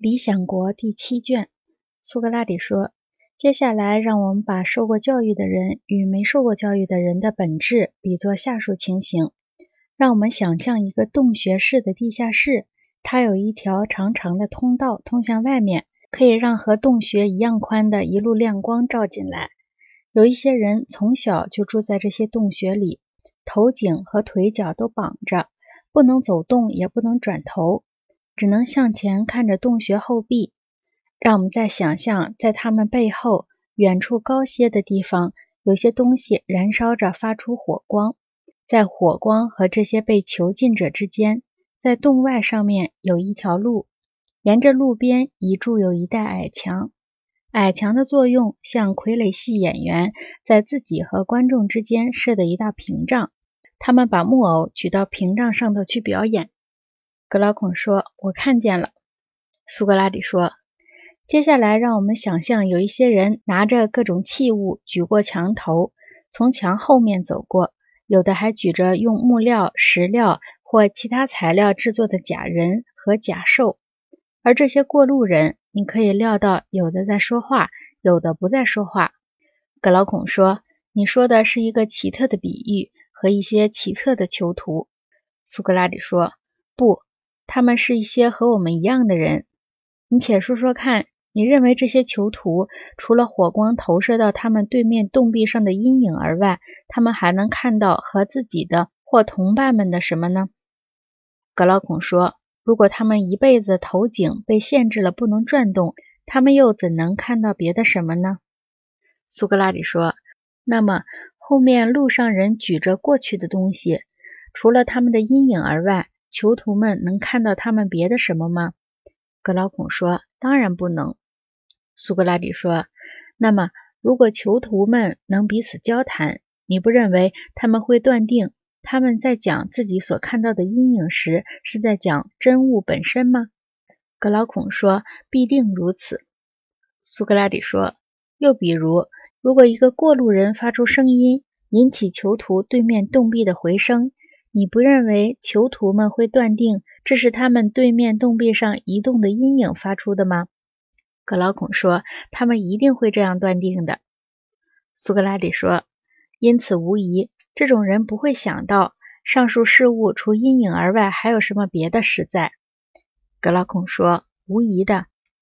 理想国第七卷，苏格拉底说：“接下来，让我们把受过教育的人与没受过教育的人的本质比作下述情形。让我们想象一个洞穴式的地下室，它有一条长长的通道通向外面，可以让和洞穴一样宽的一路亮光照进来。有一些人从小就住在这些洞穴里，头颈和腿脚都绑着，不能走动，也不能转头。”只能向前看着洞穴后壁，让我们再想象，在他们背后远处高些的地方，有些东西燃烧着，发出火光。在火光和这些被囚禁者之间，在洞外上面有一条路，沿着路边一筑有一带矮墙。矮墙的作用像傀儡戏演员在自己和观众之间设的一道屏障，他们把木偶举到屏障上头去表演。格劳孔说：“我看见了。”苏格拉底说：“接下来，让我们想象有一些人拿着各种器物举过墙头，从墙后面走过，有的还举着用木料、石料或其他材料制作的假人和假兽。而这些过路人，你可以料到，有的在说话，有的不在说话。”格劳孔说：“你说的是一个奇特的比喻和一些奇特的囚徒。”苏格拉底说：“不。”他们是一些和我们一样的人，你且说说看，你认为这些囚徒除了火光投射到他们对面洞壁上的阴影而外，他们还能看到和自己的或同伴们的什么呢？格劳孔说：“如果他们一辈子头颈被限制了，不能转动，他们又怎能看到别的什么呢？”苏格拉底说：“那么后面路上人举着过去的东西，除了他们的阴影而外。”囚徒们能看到他们别的什么吗？格劳孔说：“当然不能。”苏格拉底说：“那么，如果囚徒们能彼此交谈，你不认为他们会断定他们在讲自己所看到的阴影时是在讲真物本身吗？”格劳孔说：“必定如此。”苏格拉底说：“又比如，如果一个过路人发出声音，引起囚徒对面洞壁的回声。”你不认为囚徒们会断定这是他们对面洞壁上移动的阴影发出的吗？格劳孔说：“他们一定会这样断定的。”苏格拉底说：“因此，无疑，这种人不会想到上述事物除阴影而外还有什么别的实在。”格劳孔说：“无疑的，